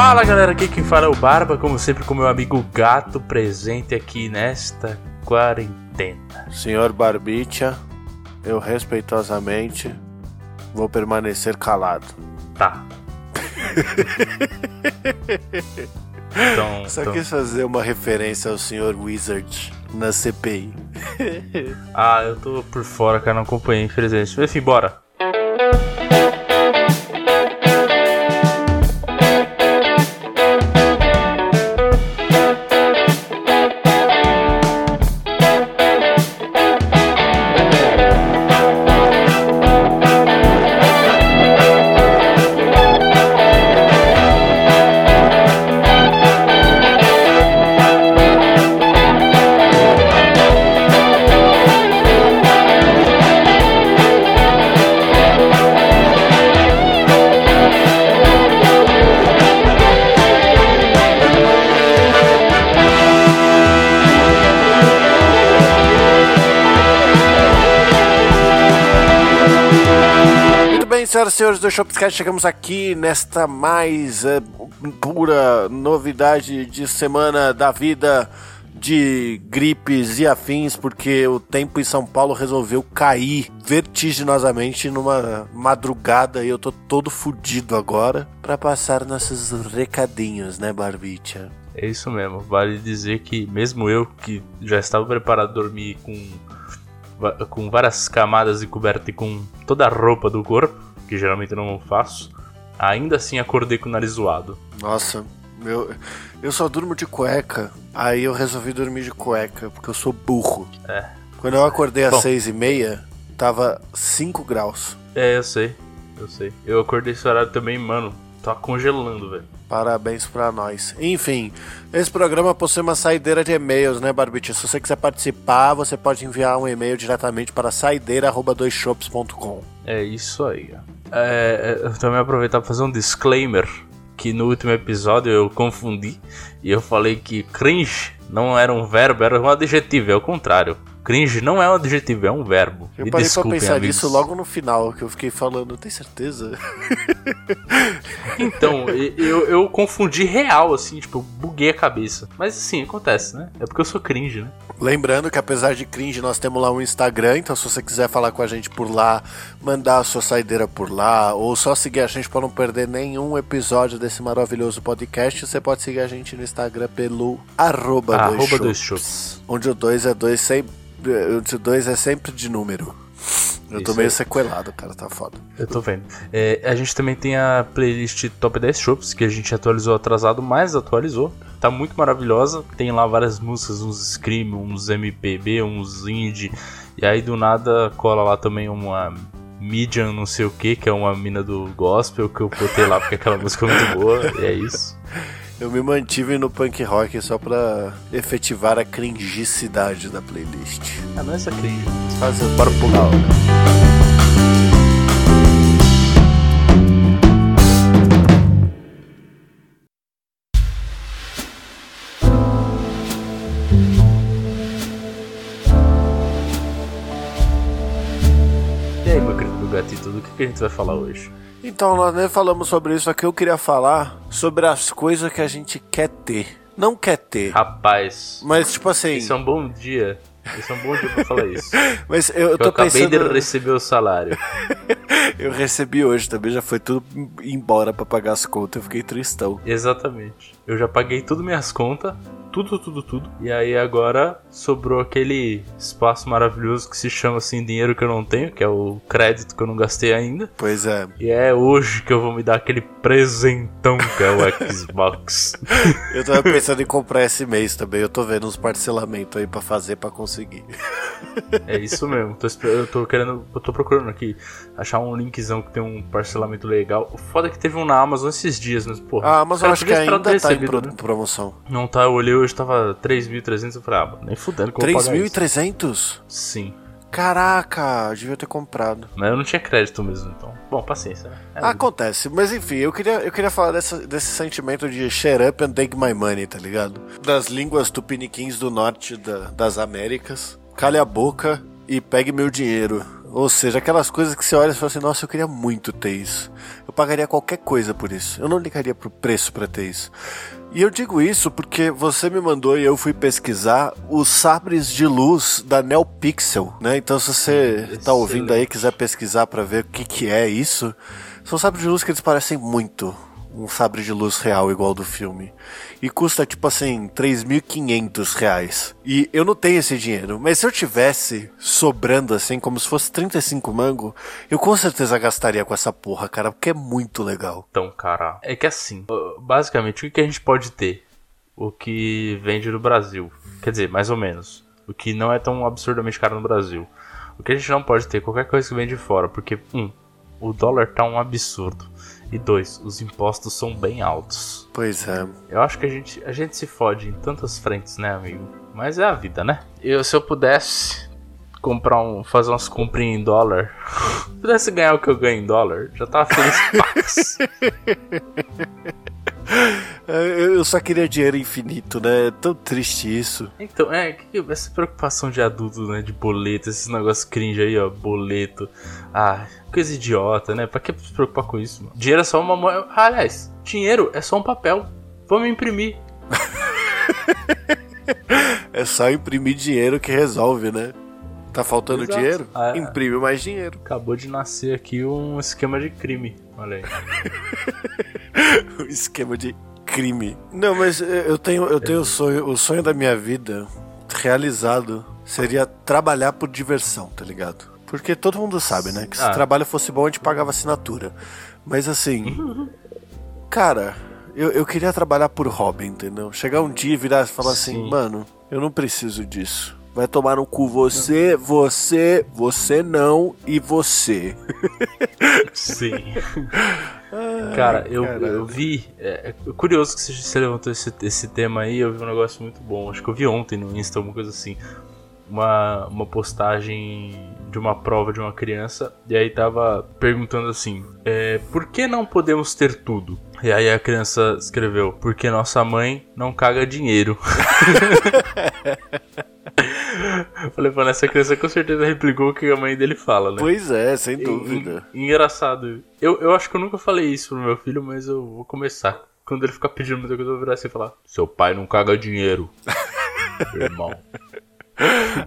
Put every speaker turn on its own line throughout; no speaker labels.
Fala galera, aqui quem fala é o Barba, como sempre com meu amigo Gato presente aqui nesta quarentena.
Senhor Barbicha, eu respeitosamente vou permanecer calado.
Tá.
então, Só então... quis fazer uma referência ao Senhor Wizard na CPI.
ah, eu tô por fora, cara, não acompanhei, infelizmente. Enfim, bora.
Senhoras e senhores do Shopscast, chegamos aqui nesta mais é, pura novidade de semana da vida de gripes e afins, porque o tempo em São Paulo resolveu cair vertiginosamente numa madrugada e eu tô todo fudido agora para passar nossos recadinhos, né, Barbicha?
É isso mesmo, vale dizer que mesmo eu que já estava preparado a dormir com com várias camadas e coberto e com toda a roupa do corpo, que geralmente não faço, ainda assim acordei com o nariz zoado.
Nossa, meu, eu só durmo de cueca, aí eu resolvi dormir de cueca, porque eu sou burro.
É.
Quando eu acordei às Bom, seis e meia, tava 5 graus.
É, eu sei, eu sei. Eu acordei esse horário também, mano, tá congelando, velho.
Parabéns para nós. Enfim, esse programa possui uma saideira de e-mails, né, Barbite? Se você quiser participar, você pode enviar um e-mail diretamente para saideira@doisshops.com.
É isso aí. É, é, eu também aproveitar para fazer um disclaimer que no último episódio eu confundi e eu falei que cringe não era um verbo, era um adjetivo, é o contrário. Cringe não é um adjetivo, é um verbo.
Eu Me parei pra pensar amigos. nisso logo no final, que eu fiquei falando, tem certeza?
então, eu, eu confundi real, assim, tipo, buguei a cabeça. Mas assim, acontece, né? É porque eu sou cringe, né?
Lembrando que apesar de cringe, nós temos lá um Instagram, então se você quiser falar com a gente por lá, mandar a sua saideira por lá, ou só seguir a gente para não perder nenhum episódio desse maravilhoso podcast, você pode seguir a gente no Instagram pelo arroba,
arroba dois, dois
Onde o 2 é 2 sempre, o dois é sempre de número. Eu tô meio sequelado, cara, tá foda.
Eu tô vendo. É, a gente também tem a playlist Top 10 Shops, que a gente atualizou atrasado, mas atualizou. Tá muito maravilhosa. Tem lá várias músicas, uns Scream, uns MPB, uns Indie. E aí do nada cola lá também uma Median não sei o que, que é uma mina do gospel que eu botei lá porque aquela música é muito boa. E é isso.
Eu me mantive no punk rock só pra efetivar a cringicidade da playlist.
Ah, não é essa cringe.
Faz, bora pular.
E aí, meu querido gatito, do que a gente vai falar hoje?
Então, nós nem falamos sobre isso aqui. Eu queria falar sobre as coisas que a gente quer ter. Não quer ter.
Rapaz.
Mas, tipo assim.
Isso é um bom dia. Isso é um bom dia pra falar isso.
Mas eu, eu tô
eu acabei
pensando...
de receber o salário.
eu recebi hoje também, já foi tudo embora para pagar as contas. Eu fiquei tristão.
Exatamente. Eu já paguei tudo minhas contas tudo, tudo, tudo. E aí agora sobrou aquele espaço maravilhoso que se chama assim dinheiro que eu não tenho, que é o crédito que eu não gastei ainda.
Pois é.
E é hoje que eu vou me dar aquele presentão que é o Xbox.
eu tava pensando em comprar esse mês também. Eu tô vendo uns parcelamentos aí para fazer para conseguir.
é isso mesmo. eu tô querendo, eu tô procurando aqui achar um linkzão que tem um parcelamento legal. O foda é que teve um na Amazon esses dias, mas porra.
A Amazon acho que ainda tá em pro, né? promoção.
Não tá, eu olhei hoje tava 3.300, eu falei, ah, nem fudendo que eu
3.300?
Sim.
Caraca, devia ter comprado.
Mas eu não tinha crédito mesmo, então. Bom, paciência. Né?
É Acontece, mas enfim, eu queria, eu queria falar dessa, desse sentimento de shut up and take my money, tá ligado? Das línguas tupiniquins do norte da, das Américas. Calha a boca e pegue meu dinheiro. Ou seja, aquelas coisas que você olha e fala assim, nossa, eu queria muito ter isso. Eu pagaria qualquer coisa por isso. Eu não ligaria pro preço para ter isso. E eu digo isso porque você me mandou e eu fui pesquisar os sabres de luz da NeoPixel, né? Então se você está ouvindo aí e quiser pesquisar para ver o que, que é isso, são sabres de luz que eles parecem muito um sabre de luz real igual do filme. E custa tipo assim, 3.500 reais. E eu não tenho esse dinheiro, mas se eu tivesse sobrando assim, como se fosse 35 mango, eu com certeza gastaria com essa porra, cara, porque é muito legal.
Então, cara, é que assim, basicamente o que a gente pode ter? O que vende no Brasil. Quer dizer, mais ou menos. O que não é tão absurdamente caro no Brasil. O que a gente não pode ter qualquer coisa que vem de fora, porque, um, o dólar tá um absurdo. E dois, os impostos são bem altos.
Pois é.
Eu acho que a gente, a gente se fode em tantas frentes, né, amigo? Mas é a vida, né? Eu, se eu pudesse comprar um. fazer umas comprinhas em dólar. se pudesse ganhar o que eu ganho em dólar, já tava feliz
eu só queria dinheiro infinito, né? É tão triste isso.
Então, é, essa preocupação de adulto, né? De boleto, esses negócios cringe aí, ó, boleto. Ah, coisa idiota, né? Pra que se preocupar com isso, mano? Dinheiro é só uma moeda. Ah, aliás, dinheiro é só um papel. Vamos imprimir.
é só imprimir dinheiro que resolve, né? Tá faltando Exato. dinheiro? Ah, é. Imprime mais dinheiro.
Acabou de nascer aqui um esquema de crime. Olha aí.
um esquema de crime. Não, mas eu tenho, eu tenho o sonho, o sonho da minha vida realizado seria trabalhar por diversão, tá ligado? Porque todo mundo sabe, né? Que se ah. o trabalho fosse bom, a gente pagava assinatura. Mas assim. cara, eu, eu queria trabalhar por hobby, entendeu? Chegar um dia e virar e falar assim, Sim. assim, mano, eu não preciso disso. Vai tomar no cu você, você, você não e você.
Sim. Ai, cara, eu, eu vi. É, é, curioso que você levantou esse, esse tema aí. Eu vi um negócio muito bom. Acho que eu vi ontem no Insta, alguma coisa assim. Uma, uma postagem de uma prova de uma criança. E aí tava perguntando assim: é, Por que não podemos ter tudo? E aí a criança escreveu: Porque nossa mãe não caga dinheiro. Falei, mano, essa criança com certeza replicou o que a mãe dele fala, né?
Pois é, sem dúvida.
E, engraçado. Eu, eu acho que eu nunca falei isso pro meu filho, mas eu vou começar. Quando ele ficar pedindo muita coisa, eu vou virar assim e falar: Seu pai não caga dinheiro. Irmão.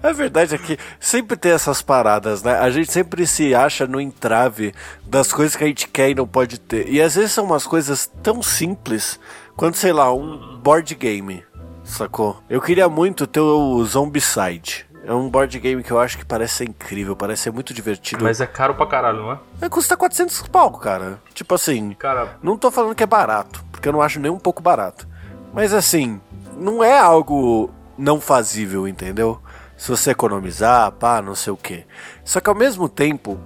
A verdade é que sempre tem essas paradas, né? A gente sempre se acha no entrave das coisas que a gente quer e não pode ter. E às vezes são umas coisas tão simples quanto, sei lá, um board game sacou? Eu queria muito ter o Zombicide. É um board game que eu acho que parece ser incrível, parece ser muito divertido.
Mas é caro pra caralho, não é?
É, custa 400 pau, cara. Tipo assim, cara... não tô falando que é barato, porque eu não acho nem um pouco barato. Mas assim, não é algo não fazível, entendeu? Se você economizar, pá, não sei o que. Só que ao mesmo tempo,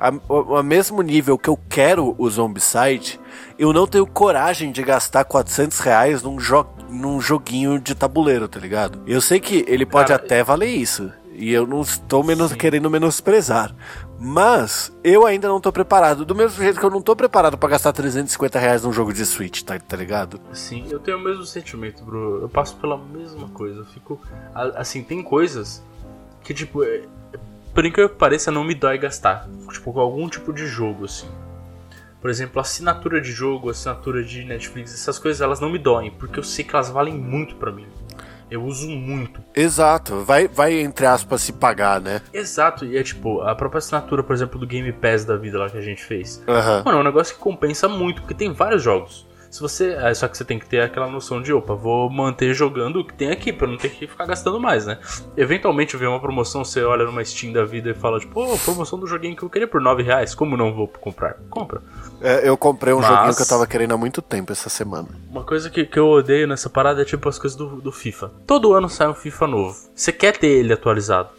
ao mesmo nível que eu quero o Zombicide, eu não tenho coragem de gastar 400 reais num, jo num joguinho de tabuleiro, tá ligado? Eu sei que ele pode Cara, até valer isso. E eu não estou menos, querendo menosprezar. Mas eu ainda não estou preparado. Do mesmo jeito que eu não estou preparado para gastar 350 reais num jogo de Switch, tá, tá ligado?
Sim, eu tenho o mesmo sentimento, bro. Eu passo pela mesma coisa. Eu fico. Assim, tem coisas que, tipo, é, por incrível que pareça, não me dói gastar. Tipo, com algum tipo de jogo, assim. Por exemplo, assinatura de jogo, assinatura de Netflix, essas coisas elas não me doem, porque eu sei que elas valem muito para mim. Eu uso muito.
Exato, vai, vai entre aspas se pagar, né?
Exato, e é tipo, a própria assinatura, por exemplo, do Game Pass da vida lá que a gente fez.
Uhum.
Mano, é um negócio que compensa muito, porque tem vários jogos. Se você. É, só que você tem que ter aquela noção de, opa, vou manter jogando o que tem aqui, pra não ter que ficar gastando mais, né? Eventualmente vem uma promoção, você olha numa Steam da vida e fala, tipo, oh, promoção do joguinho que eu queria por 9 reais, como não vou comprar? Compra.
É, eu comprei um Mas... joguinho que eu tava querendo há muito tempo essa semana.
Uma coisa que, que eu odeio nessa parada é tipo as coisas do, do FIFA. Todo ano sai um FIFA novo. Você quer ter ele atualizado.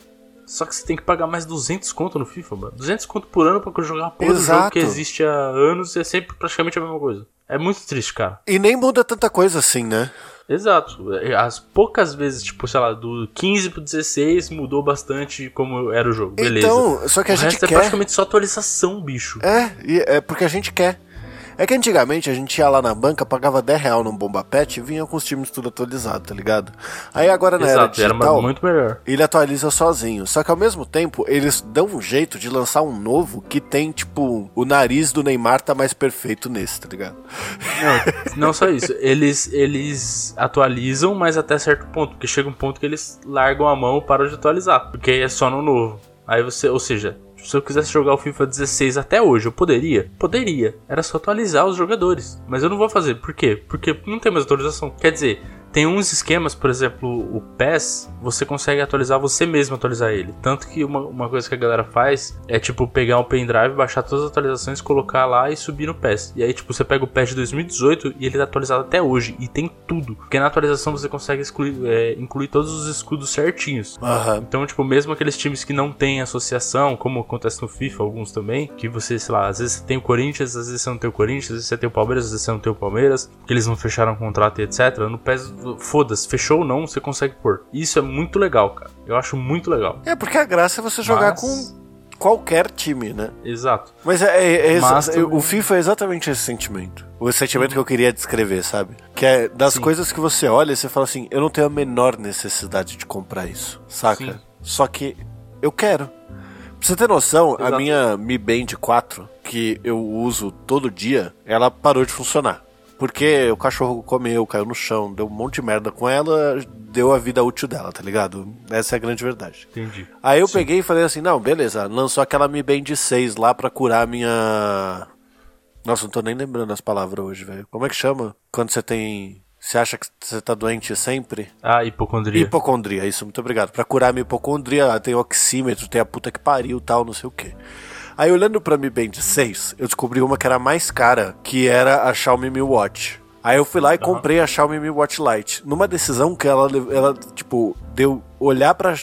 Só que você tem que pagar mais 200 conto no FIFA, mano. 200 conto por ano pra jogar uma porra Exato. jogo que existe há anos e é sempre praticamente a mesma coisa. É muito triste, cara.
E nem muda tanta coisa assim, né?
Exato. As poucas vezes, tipo, sei lá, do 15 pro 16 mudou bastante como era o jogo. Beleza.
Então, só que a
o
gente
resto é
quer.
é praticamente só atualização, bicho.
É, é porque a gente quer. É que antigamente a gente ia lá na banca, pagava 10 real num bomba pet e vinha com os times tudo atualizado, tá ligado? Aí agora na era
Exato, era
digital,
muito melhor.
ele atualiza sozinho. Só que ao mesmo tempo, eles dão um jeito de lançar um novo que tem, tipo, o nariz do Neymar tá mais perfeito nesse, tá ligado?
Não, não só isso. Eles, eles atualizam, mas até certo ponto. Porque chega um ponto que eles largam a mão e param de atualizar. Porque é só no novo. Aí você, ou seja, se eu quisesse jogar o FIFA 16 até hoje, eu poderia? Poderia. Era só atualizar os jogadores. Mas eu não vou fazer. Por quê? Porque não tem mais atualização. Quer dizer, tem uns esquemas, por exemplo, o PES, você consegue atualizar você mesmo atualizar ele. Tanto que uma, uma coisa que a galera faz é tipo pegar um pendrive, baixar todas as atualizações, colocar lá e subir no PES. E aí, tipo, você pega o PES de 2018 e ele tá atualizado até hoje. E tem tudo. Porque na atualização você consegue excluir, é, incluir todos os escudos certinhos.
Aham.
Então, tipo, mesmo aqueles times que não têm associação, como acontece no FIFA, alguns também, que você, sei lá, às vezes você tem o Corinthians, às vezes você não tem o Corinthians, às vezes você tem o Palmeiras, às vezes você não tem o Palmeiras, que eles não fecharam contrato e etc. No PES, foda-se, fechou ou não, você consegue pôr. Isso é muito legal, cara. Eu acho muito legal.
É, porque a graça é você jogar
Mas-
com qualquer time, né?
Exato.
Mas é, é- é exa-
Mas também-
o FIFA é exatamente esse sentimento. O sentimento que eu queria descrever, sabe? Que é das
Sim.
coisas que você olha e você fala assim, eu não tenho a menor necessidade de comprar isso, saca?
Sim.
Só que eu quero. Pra você ter noção, a
Exato.
minha Mi Band 4, que eu uso todo dia, ela parou de funcionar. Porque o cachorro comeu, caiu no chão, deu um monte de merda com ela, deu a vida útil dela, tá ligado? Essa é a grande verdade.
Entendi.
Aí eu peguei e falei assim, não, beleza, lançou aquela Mi Band 6 lá pra curar a minha... Nossa, não tô nem lembrando as palavras hoje, velho. Como é que chama? Quando você tem... Você acha que você tá doente sempre?
Ah, hipocondria.
Hipocondria, isso, muito obrigado. Pra curar a minha hipocondria, tem oxímetro, tem a puta que pariu e tal, não sei o quê. Aí olhando pra Mi Band 6, eu descobri uma que era mais cara, que era a Xiaomi Mi Watch. Aí eu fui lá e comprei a Xiaomi Mi Watch Lite. Numa decisão que ela, ela tipo, deu olhar pra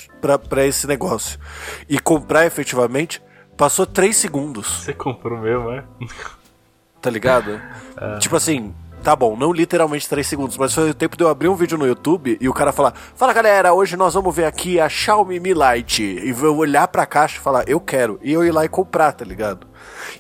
esse negócio e comprar efetivamente, passou 3 segundos,
Você comprou mesmo, é?
tá ligado? Tipo assim, tá bom, não literalmente 3 segundos, mas foi o tempo de eu abrir um vídeo no YouTube e o cara falar: Fala galera, hoje nós vamos ver aqui a Xiaomi Mi Lite. E eu olhar pra caixa e falar: Eu quero. E eu ir lá e comprar, tá ligado?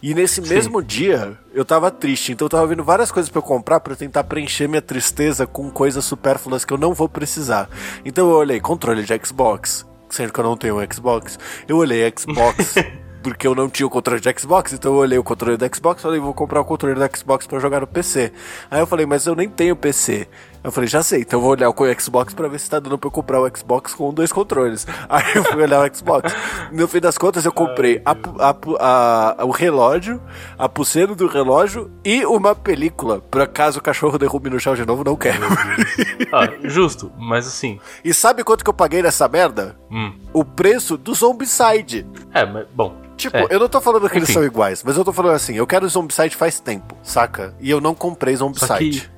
E nesse mesmo dia, eu tava triste, então eu tava vendo várias coisas pra eu comprar pra eu tentar preencher minha tristeza com coisas supérfluas que eu não vou precisar. Então eu olhei controle de Xbox, sendo que eu não tenho um Xbox. Eu olhei Xbox. Porque eu não tinha o controle de Xbox, então eu olhei o controle do Xbox e falei, vou comprar o controle do Xbox pra jogar no PC. Aí eu falei, mas eu nem tenho PC. Eu falei, já sei, então eu vou olhar o Xbox pra ver se tá dando pra eu comprar o Xbox com dois controles. Aí eu fui olhar o Xbox. No fim das contas, eu comprei a a a- o relógio, a pulseira do relógio e uma película, pra caso o cachorro derrube no chão de novo, não quero.
Ah, justo, mas assim.
e sabe quanto que eu paguei nessa merda?
Hum.
O preço do Zombicide.
É, mas, bom.
Tipo,
é,
eu não tô falando que eles
Enfim.
são iguais, mas eu tô falando assim, eu quero Zombicide faz tempo, saca? E eu não comprei Zombicide.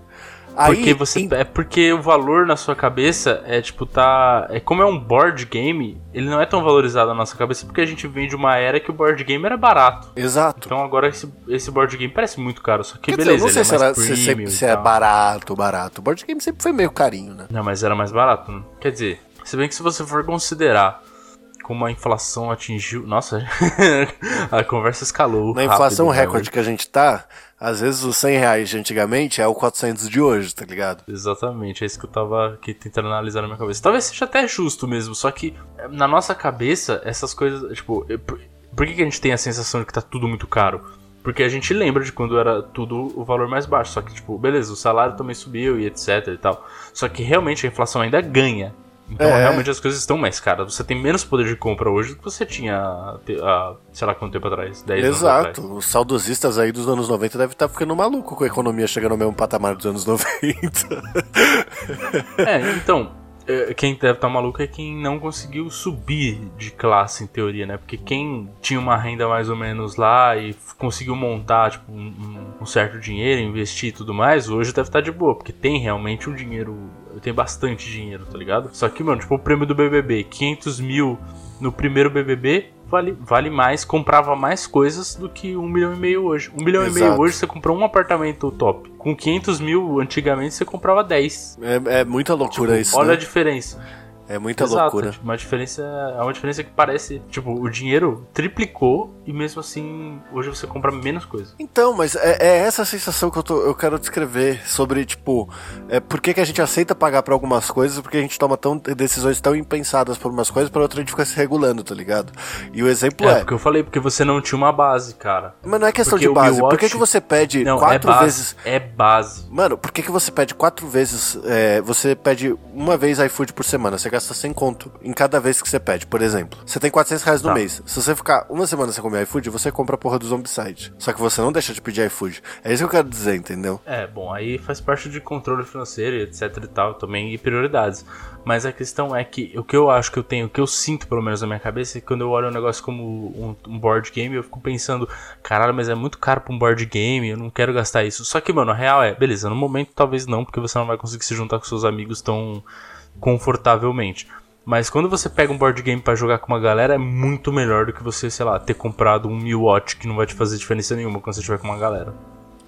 Aí,
Porque você.
em-
É porque o valor na sua cabeça é tipo, tá. É como é um board game, ele não é tão valorizado na nossa cabeça porque a gente vem de uma era que o board game era barato.
Exato.
Então agora esse, esse board game parece muito caro, só que
Quer dizer,
beleza,
eu não sei
ele
se,
é mais
era, se, sempre- se é barato, barato. O board game sempre foi meio carinho, né?
Não, mas era mais barato, né? Quer dizer, se bem que se você for considerar como a inflação atingiu. Nossa, a conversa escalou.
Na inflação
rápido, né,
recorde que a gente tá, às vezes os 100 reais de antigamente é o 400 de hoje, tá ligado?
Exatamente, é isso que eu tava aqui tentando analisar na minha cabeça. Talvez seja até justo mesmo, só que eh, na nossa cabeça, essas coisas, tipo, eh, por, por que, que a gente tem a sensação de que tá tudo muito caro? Porque a gente lembra de quando era tudo o valor mais baixo, só que, tipo, beleza, o salário também subiu e etc e tal. Só que realmente a inflação ainda ganha. Então
É.
realmente as coisas estão mais caras. Você tem menos poder de compra hoje do que você tinha há, sei lá quanto tempo atrás, 10 anos atrás.
Exato. Os saudosistas aí dos anos 90 devem estar ficando maluco com a economia chegando ao mesmo patamar dos anos 90.
É, então, é, quem deve estar maluco é quem não conseguiu subir de classe, em teoria, né? Porque quem tinha uma renda mais ou menos lá e conseguiu montar, tipo, um, um- um certo dinheiro, investir e tudo mais, hoje deve estar de boa, porque tem realmente um dinheiro, tem bastante dinheiro, tá ligado? Só que, mano, tipo, o prêmio do BBB, 500 mil no primeiro BBB, vale, vale mais, comprava mais coisas do que um milhão e meio hoje. Um milhão e meio
Exato.
hoje você comprou um apartamento top. Com 500 mil, antigamente, você comprava 10.
É, é muita loucura
Tipo,
isso.
olha
né?
a diferença.
É muita
Exato,
loucura.
Tipo, uma diferença. É uma diferença que parece. Tipo, o dinheiro triplicou e mesmo assim hoje você compra menos coisa.
Então, mas é, é essa sensação que eu, tô, eu quero descrever sobre, tipo, é, por que, que a gente aceita pagar pra algumas coisas, porque a gente toma tão, decisões tão impensadas por umas coisas, pra outra a gente fica se regulando, tá ligado? E o exemplo
É,
é.
porque eu falei, porque você não tinha uma base, cara.
Mas não é questão
porque
de base. Por que, que você pede
Não, é
quatro
base.
vezes.
É base.
Mano, por que, que você pede quatro vezes? é, você pede uma vez iFood por semana. Você gasta 100 conto em cada vez que você pede, por exemplo. Você tem 400 reais no
Tá.
mês. Se você ficar uma semana sem comer iFood, você compra a porra do Zombicide. Só que você não deixa de pedir iFood. É isso que eu quero dizer, entendeu?
É, bom, aí faz parte de controle financeiro, e etc e tal, também, e prioridades. Mas a questão é que o que eu acho que eu tenho, o que eu sinto pelo menos na minha cabeça, é que quando eu olho um negócio como um, um board game, eu fico pensando, caralho, mas é muito caro pra um board game, eu não quero gastar isso. Só que, mano, a real é, beleza, no momento talvez não, porque você não vai conseguir se juntar com seus amigos tão confortavelmente. Mas quando você pega um board game pra jogar com uma galera, é muito melhor do que você, sei lá, ter comprado um Mil Watch que não vai te fazer diferença nenhuma quando você estiver com uma galera.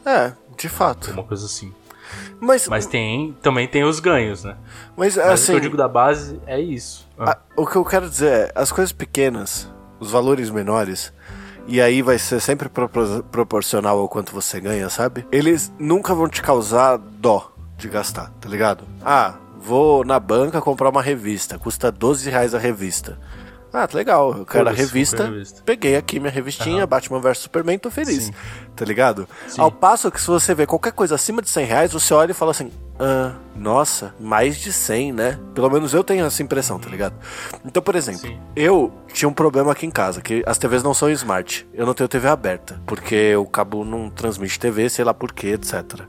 É, de fato.
Uma coisa assim.
Mas,
Mas tem, também tem os ganhos, né?
mas,
Mas o que
assim,
eu digo da base é isso. Ah,
a- o que eu quero dizer é, as coisas pequenas, os valores menores, e aí vai ser sempre propor- proporcional ao quanto você ganha, sabe? Eles nunca vão te causar dó de gastar, tá ligado? Ah, vou na banca comprar uma revista, custa 12 reais a revista. Ah, tá legal, eu quero a revista, peguei aqui minha revistinha,
Aham.
Batman vs Superman, tô feliz,
Sim.
tá ligado?
Sim.
Ao passo que se você vê qualquer coisa acima de 100 reais, você olha e fala assim, ah, nossa, mais de 100, né? Pelo menos eu tenho essa impressão, tá ligado? Então, por exemplo,
Sim.
eu tinha um problema aqui em casa, que as TVs não são smart. Eu não tenho TV aberta, porque o cabo não transmite TV, sei lá por quê, etc.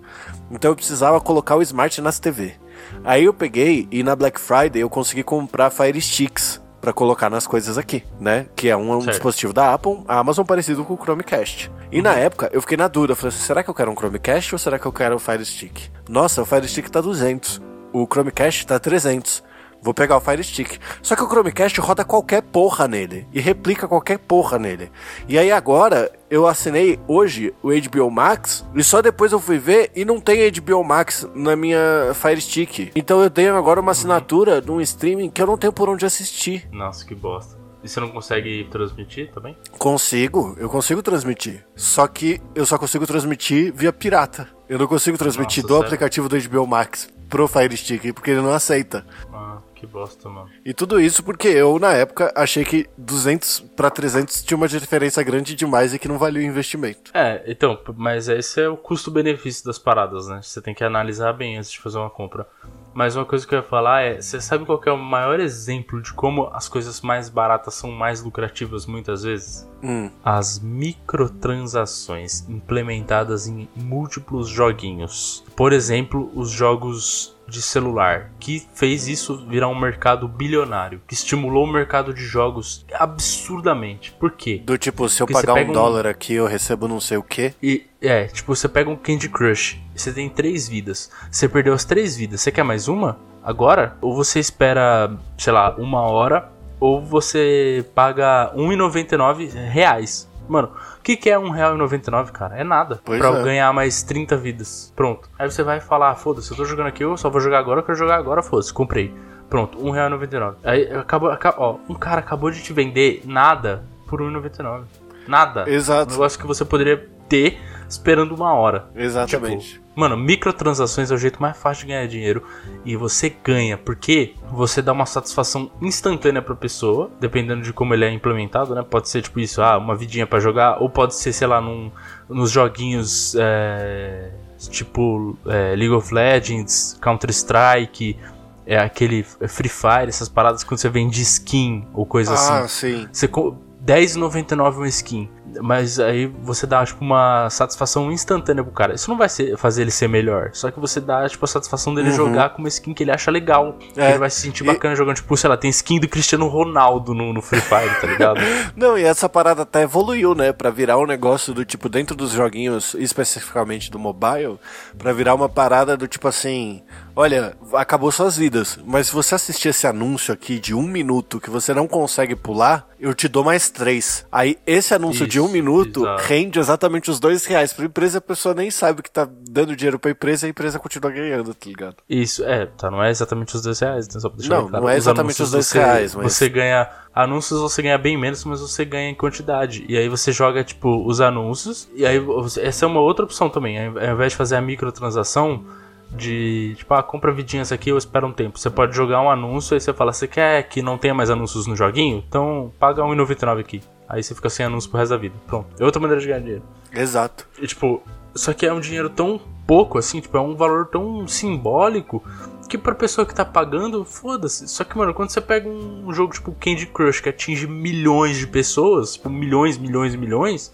Então eu precisava colocar o smart nas TV. Aí eu peguei e na Black Friday eu consegui comprar Fire Sticks pra colocar nas coisas aqui, né? Que é um, um dispositivo da Apple, a Amazon parecido com o Chromecast. E na época eu fiquei na dúvida, falei, assim, será que eu quero um Chromecast ou será que eu quero o Fire Stick? Nossa, o Fire Stick tá 200, o Chromecast tá 300. Vou pegar o Fire Stick. Só que o Chromecast roda qualquer porra nele. E replica qualquer porra nele. E aí agora, eu assinei hoje o HBO Max. E só depois eu fui ver e não tem HBO Max na minha Fire Stick. Então eu tenho agora uma assinatura de um streaming que eu não tenho por onde assistir.
Nossa, que bosta. E você não consegue transmitir também?
Consigo, eu consigo transmitir. Só que eu só consigo transmitir via pirata. Eu não consigo transmitir
Nossa,
do
sério?
aplicativo do HBO Max pro Fire Stick, porque ele não aceita.
Ah, que bosta, mano.
E tudo isso porque eu, na época, achei que 200 pra 300 tinha uma diferença grande demais e que não valia o investimento.
É, então, mas esse é o custo-benefício das paradas, né? Você tem que analisar bem antes de fazer uma compra. Mas uma coisa que eu ia falar é, você sabe qual é o maior exemplo de como as coisas mais baratas são mais lucrativas muitas vezes?
Hum,
As microtransações implementadas em múltiplos joguinhos. Por exemplo, os jogos de celular, que fez isso virar um mercado bilionário, que estimulou o mercado de jogos absurdamente. Por quê?
do tipo, se eu
Porque
pagar um
um-
dólar aqui, eu recebo não sei o quê.
E é, tipo, você pega um Candy Crush, você tem três vidas. Você perdeu as três vidas, você quer mais uma? Agora? Ou você espera, sei lá, uma hora, ou você paga 1,99 reais. Mano, o que, que é R$1,99, cara? É nada.
Pois
pra
é.
ganhar mais 30 vidas. Pronto. Aí você vai falar, ah, foda-se, eu tô jogando aqui, eu só vou jogar agora, eu quero jogar agora, foda-se, comprei. Pronto, R$1,99. Aí acabou, acabou, ó, um cara acabou de te vender nada por R$1,99. Nada. Um
Exato,
negócio que você poderia ter esperando uma hora.
exatamente.
Tipo, mano, microtransações é o jeito mais fácil de ganhar dinheiro. E você ganha, porque você dá uma satisfação instantânea pra pessoa, dependendo de como ele é implementado, né? Pode ser tipo isso, ah, uma vidinha pra jogar, ou pode ser, sei lá, num, nos joguinhos é, tipo é, League of Legends, Counter-Strike, é aquele Free Fire, essas paradas quando você vende skin ou coisa assim.
ah, sim.
Você co- R$10,99 uma skin. Mas aí você dá, tipo, uma satisfação instantânea pro cara. Isso não vai ser- fazer ele ser melhor. Só que você dá, tipo, a satisfação dele
Uhum.
jogar com uma skin que ele acha legal.
É,
ele vai se sentir
e-
bacana jogando, tipo, sei lá, tem skin do Cristiano Ronaldo no, no Free Fire, tá ligado?
Não, e essa parada até evoluiu, né? Pra virar um negócio do tipo, dentro dos joguinhos, especificamente do mobile, pra virar uma parada do tipo assim: olha, acabou suas vidas, mas se você assistir esse anúncio aqui de um minuto que você não consegue pular, eu te dou mais três. Aí esse anúncio
Isso,
de um minuto
exato.
rende exatamente os dois reais pra empresa, a pessoa nem sabe que tá dando dinheiro pra empresa e a empresa continua ganhando, tá ligado?
Isso, é, tá, não é exatamente os dois reais, né, só pra deixar
Não,
claro.
não é
Os
exatamente
anúncios
os dois
você-
reais, mas-
Você ganha. Anúncios você ganha bem menos, mas você ganha em quantidade. E aí você joga, tipo, os anúncios. E aí essa é uma outra opção também. Ao invés de fazer a microtransação de, tipo, ah, compra vidinhas aqui, eu espero um tempo. Você pode jogar um anúncio, aí você fala, você quer que não tenha mais anúncios no joguinho? Então paga R$1,99 aqui. Aí você fica sem anúncio pro resto da vida. Pronto. É outra maneira de ganhar dinheiro.
Exato.
E, tipo, só que é um dinheiro tão pouco, assim, tipo, é um valor tão simbólico que pra pessoa que tá pagando, foda-se. Só que, mano, quando você pega um jogo tipo Candy Crush que atinge milhões de pessoas, tipo, milhões, milhões, milhões,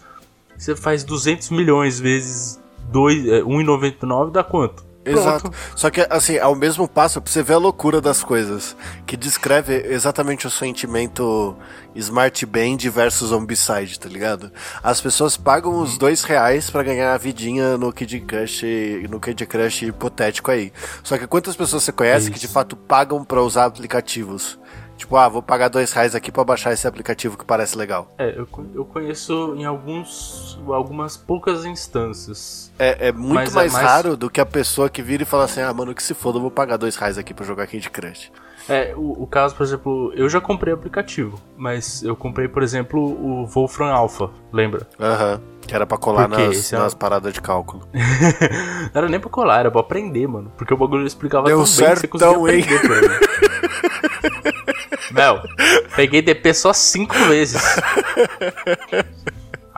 você faz 200 milhões vezes dois- é, 1,99 dá quanto?
Exato. Só que, assim, ao mesmo passo, pra você ver a loucura das coisas, que descreve exatamente o sentimento Smart Band versus Zombicide, tá ligado? As pessoas pagam os dois reais pra ganhar a vidinha no Kid Crush, no Kid Crush hipotético aí. Só que quantas pessoas você conhece que de
Isso.
fato pagam pra usar aplicativos? Tipo, ah, vou pagar dois reais aqui pra baixar esse aplicativo que parece legal.
É, eu, eu conheço em alguns, algumas poucas instâncias.
É, é muito
é
mais,
mais-
raro do que a pessoa que vira e fala assim, ah, mano, que se foda, eu vou pagar dois reais aqui pra jogar Candy Crush.
É, o, o caso, por exemplo, eu já comprei aplicativo, mas eu comprei, por exemplo, o Wolfram Alpha, lembra?
Aham. Que era pra colar nas,
é
nas paradas de cálculo.
Não era nem pra colar, era pra aprender, mano. Porque o bagulho explicava
Deu
tão bem que você conseguia
hein?
aprender ele. Mel, peguei DP só cinco vezes.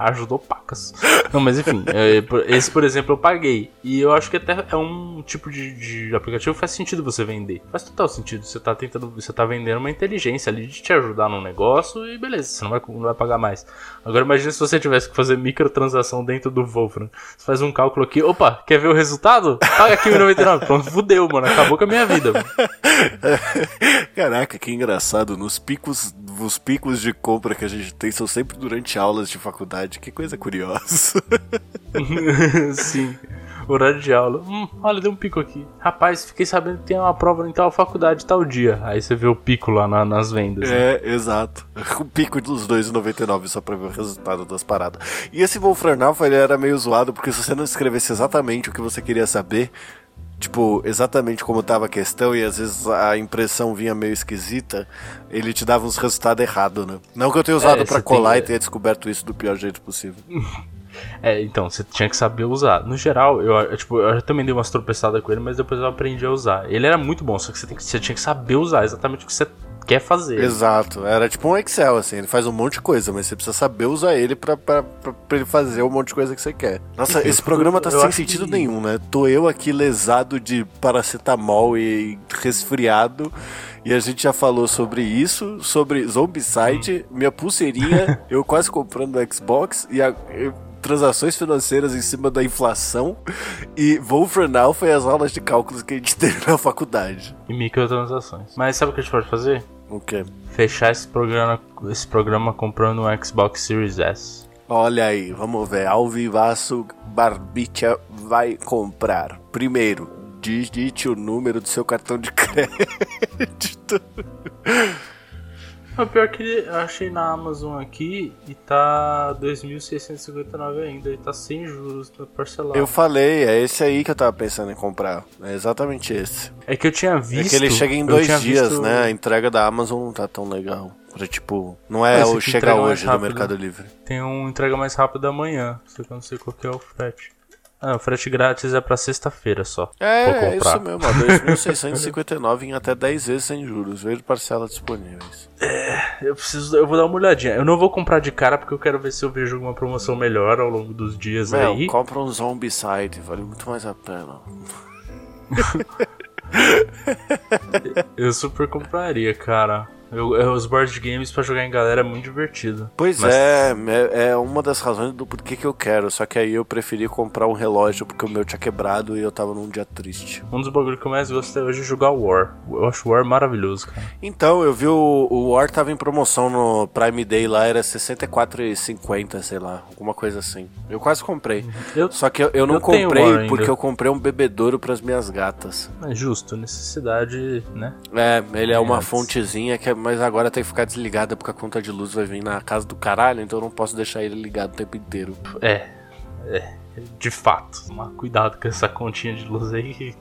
Ajudou pacas. Não, mas enfim, é, esse, por exemplo, eu paguei. E eu acho que até é um tipo de, de aplicativo que faz sentido você vender. Faz total sentido. Você tá tentando. Você tá vendendo uma inteligência ali de te ajudar num negócio e beleza, você não vai, não vai pagar mais. Agora imagina se você tivesse que fazer microtransação dentro do Wolfram. Você faz um cálculo aqui, opa, quer ver o resultado? Paga aqui o 99. Pronto, fudeu, mano. Acabou com a minha vida.
Caraca, que engraçado. Nos picos, os picos de compra que a gente tem são sempre durante aulas de faculdade. Que coisa curiosa.
Sim. Horário de aula. Hum, olha, deu um pico aqui. Rapaz, fiquei sabendo que tem uma prova em tal faculdade tal dia. Aí você vê o pico lá na- nas vendas. né?
É, exato. O pico dos 2,99 só pra ver o resultado das paradas. E esse Wolfram Alpha, ele era meio zoado, porque se você não escrevesse exatamente o que você queria saber, tipo, exatamente como tava a questão, e às vezes a impressão vinha meio esquisita, ele te dava uns resultados errados, né? Não que eu tenha usado
É,
pra
você
colar
tem-
e tenha descoberto isso do pior jeito possível.
É, então, você tinha que saber usar. No geral, eu, eu, tipo, eu também dei umas tropeçadas com ele, mas depois eu aprendi a usar. Ele era muito bom, só que você, tem que- você tinha que saber usar exatamente o que você quer fazer.
Exato, era tipo um Excel, assim, ele faz um monte de coisa, mas você precisa saber usar ele pra, pra, pra, pra ele fazer um monte de coisa que você quer. Nossa, esse programa tá
eu
sem sentido
que-
nenhum, né? Tô eu aqui lesado de paracetamol e resfriado, e a gente já falou sobre isso, sobre Zombicide, minha pulseirinha, eu quase comprando o Xbox, e a... eu- Transações financeiras em cima da inflação e Wolfram Alpha e as aulas de cálculos que a gente teve na faculdade.
E microtransações. Mas sabe o que a gente pode fazer?
O quê?
Fechar esse programa, esse programa comprando um Xbox Series S.
Olha aí, vamos ver. Alvivaço Barbicha vai comprar. Primeiro, digite o número do seu cartão de crédito.
O pior que eu achei na Amazon aqui e tá 2.659 ainda, e tá sem juros pra parcelar.
Eu falei, é esse aí que eu tava pensando em comprar. É exatamente esse.
É que eu tinha visto.
é que ele chega em dois dias,
visto-
né? A entrega da Amazon não tá tão legal. Pra, tipo, não é o
esse
chega
entrega mais
hoje do. Mercado Livre.
Tem um entrega mais rápido amanhã, só que eu não sei qual que é o frete. Ah, o frete grátis é pra sexta-feira só.
É, é isso mesmo, ó, 2.659 em até 10 vezes sem juros. Vejo parcelas disponíveis.
Eu preciso, eu vou dar uma olhadinha. Eu não vou comprar de cara porque eu quero ver se eu vejo alguma promoção melhor ao longo dos dias
Meu,
aí.
compra um Zombicide, vale muito mais a pena.
Eu super compraria, cara. Eu, eu- os board games pra jogar em galera é muito divertido.
Pois
Mas-
é, é, é uma das razões do porquê que eu quero. Só que aí eu preferi comprar um relógio porque o meu tinha quebrado e eu tava num dia triste.
Um dos bagulhos que eu mais gosto é hoje jogar War. Eu acho War maravilhoso, cara.
Então, eu vi o, o War tava em promoção no Prime Day lá, era R$ 64,50, sei lá, alguma coisa assim. Eu quase comprei.
Eu,
Só que eu, eu não
Eu
comprei porque eu comprei um bebedouro pras minhas gatas.
é justo, necessidade, né?
É, ele é uma
Antes.
fontezinha que é mas agora tem que ficar desligada porque a conta de luz vai vir na casa do caralho, então eu não posso deixar ele ligado o tempo inteiro.
É, é, de fato. Tomar cuidado com essa continha de luz aí.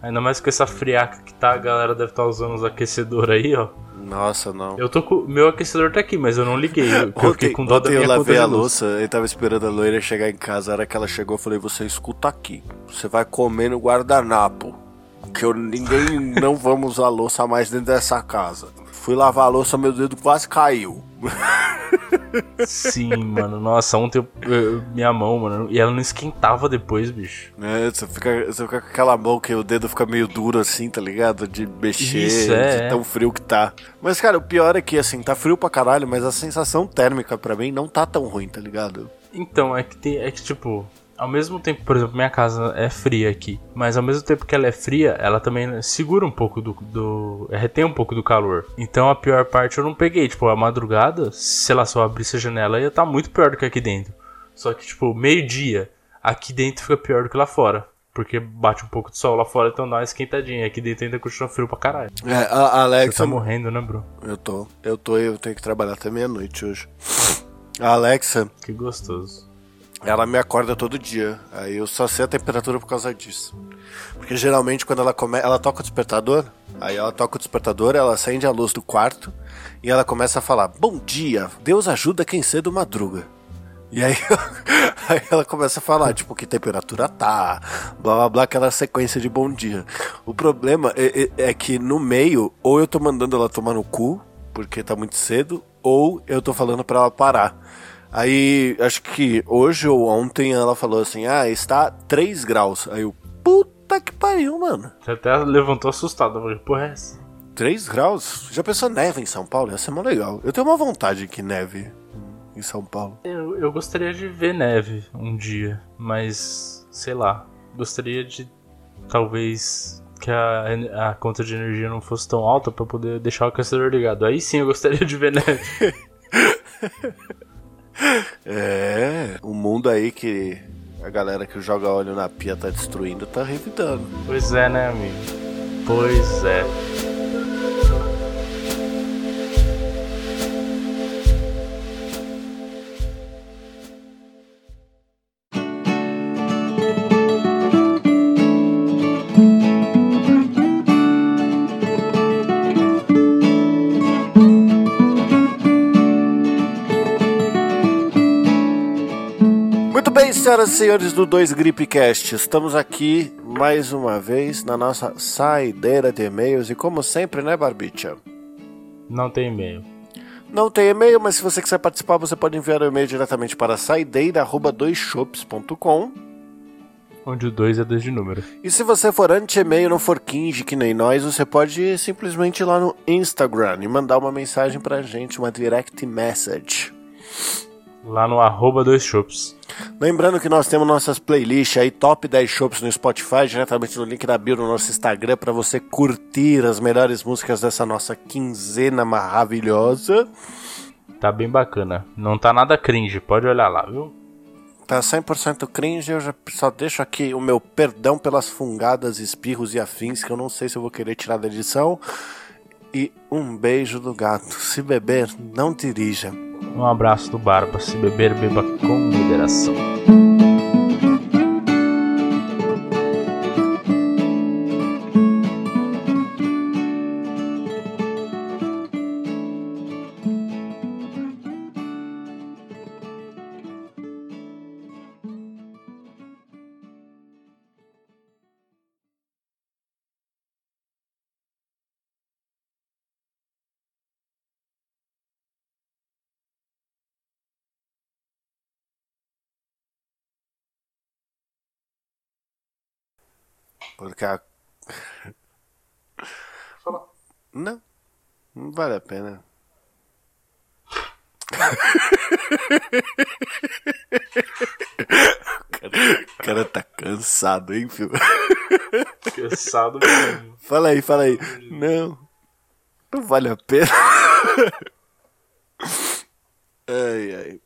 Ainda mais com essa friaca que tá, a galera deve estar tá usando os aquecedores aí, ó.
Nossa, não.
Eu tô com. Meu aquecedor tá aqui, mas eu não liguei. Porque eu fiquei com dó da minha
eu lavei a louça, ele tava esperando a loira chegar em casa. A hora que ela chegou, eu falei: Você escuta aqui. Você vai comer no guardanapo. Que eu, ninguém não vamos usar louça mais dentro dessa casa. Fui lavar a louça, meu dedo quase caiu.
Sim, mano. Nossa, ontem eu, eu, minha mão, mano. E ela não esquentava depois, bicho.
É, você fica, você fica com aquela mão que o dedo fica meio duro assim, tá ligado? De mexer,
Isso, é,
de é. tão frio que tá. Mas, cara, o pior é que, assim, tá frio pra caralho, mas a sensação térmica pra mim não tá tão ruim, tá ligado?
Então, é que tem. É que, tipo, ao mesmo tempo, por exemplo, minha casa é fria aqui, mas ao mesmo tempo que ela é fria, ela também segura um pouco do, do retém um pouco do calor. Então a pior parte eu não peguei, tipo, a madrugada, sei lá, se eu abrisse a janela ia estar tá muito pior do que aqui dentro. Só que tipo, meio-dia, aqui dentro fica pior do que lá fora. Porque bate um pouco de sol lá fora, então dá uma esquentadinha. Aqui dentro ainda continua frio pra caralho.
É, a Alexa.
Você tá morrendo, né, bro?
Eu tô. Eu tô eu tenho que trabalhar até meia-noite hoje. A Alexa.
Que gostoso.
Ela me acorda todo dia. Aí eu só sei a temperatura por causa disso. Porque geralmente quando ela come... ela toca o despertador, aí ela toca o despertador, ela acende a luz do quarto e ela começa a falar: "Bom dia, Deus ajuda quem cedo madruga". E aí, aí ela começa a falar, tipo, que temperatura tá, blá blá blá, aquela sequência de bom dia. O problema é, é, é que no meio, ou eu tô mandando ela tomar no cu, porque tá muito cedo, ou eu tô falando para ela parar. Aí, acho que hoje ou ontem ela falou assim: ah, está 3 graus. Aí eu, puta que pariu, mano.
Você até levantou assustado, falei, porra é essa?
3 graus? Já pensou neve em São Paulo? Ia ser mó legal. Eu tenho uma vontade que neve em São Paulo.
Eu, eu gostaria de ver neve um dia, mas sei lá. Gostaria de talvez que a, a conta de energia não fosse tão alta para poder deixar o aquecedor ligado. Aí sim eu gostaria de ver neve.
É, o mundo aí que a galera que joga óleo na pia tá destruindo tá revidando.
Pois é, né, amigo? Pois é.
Senhoras e senhores do Dois Gripcast, estamos aqui mais uma vez na nossa saideira de e-mails e como sempre, né, Barbicha?
Não tem e-mail.
Não tem e-mail, mas se você quiser participar, você pode enviar o e-mail diretamente para saideira@doisshops.com.
Onde o 2 é 2 de número.
E se você for anti-e-mail, não for kinge que nem nós, você pode simplesmente ir lá no Instagram e mandar uma mensagem pra gente, uma direct message
lá no arroba dois shops.
Lembrando que nós temos nossas playlists aí, top 10 shops no Spotify, diretamente no link da bio no nosso Instagram, para você curtir as melhores músicas dessa nossa quinzena maravilhosa.
Tá bem bacana. Não tá nada cringe, pode olhar lá, viu?
Tá 100% cringe, eu já só deixo aqui o meu perdão pelas fungadas, espirros e afins, que eu não sei se eu vou querer tirar da edição. E um beijo do gato. Se beber, não dirija.
Um abraço do Barba. Se beber, beba com moderação.
Porque a.
Fala.
Não. Não vale a pena. o cara tá cansado, hein, filho?
Cansado mesmo.
Fala aí, fala aí. Não. Não vale a pena. ai, ai.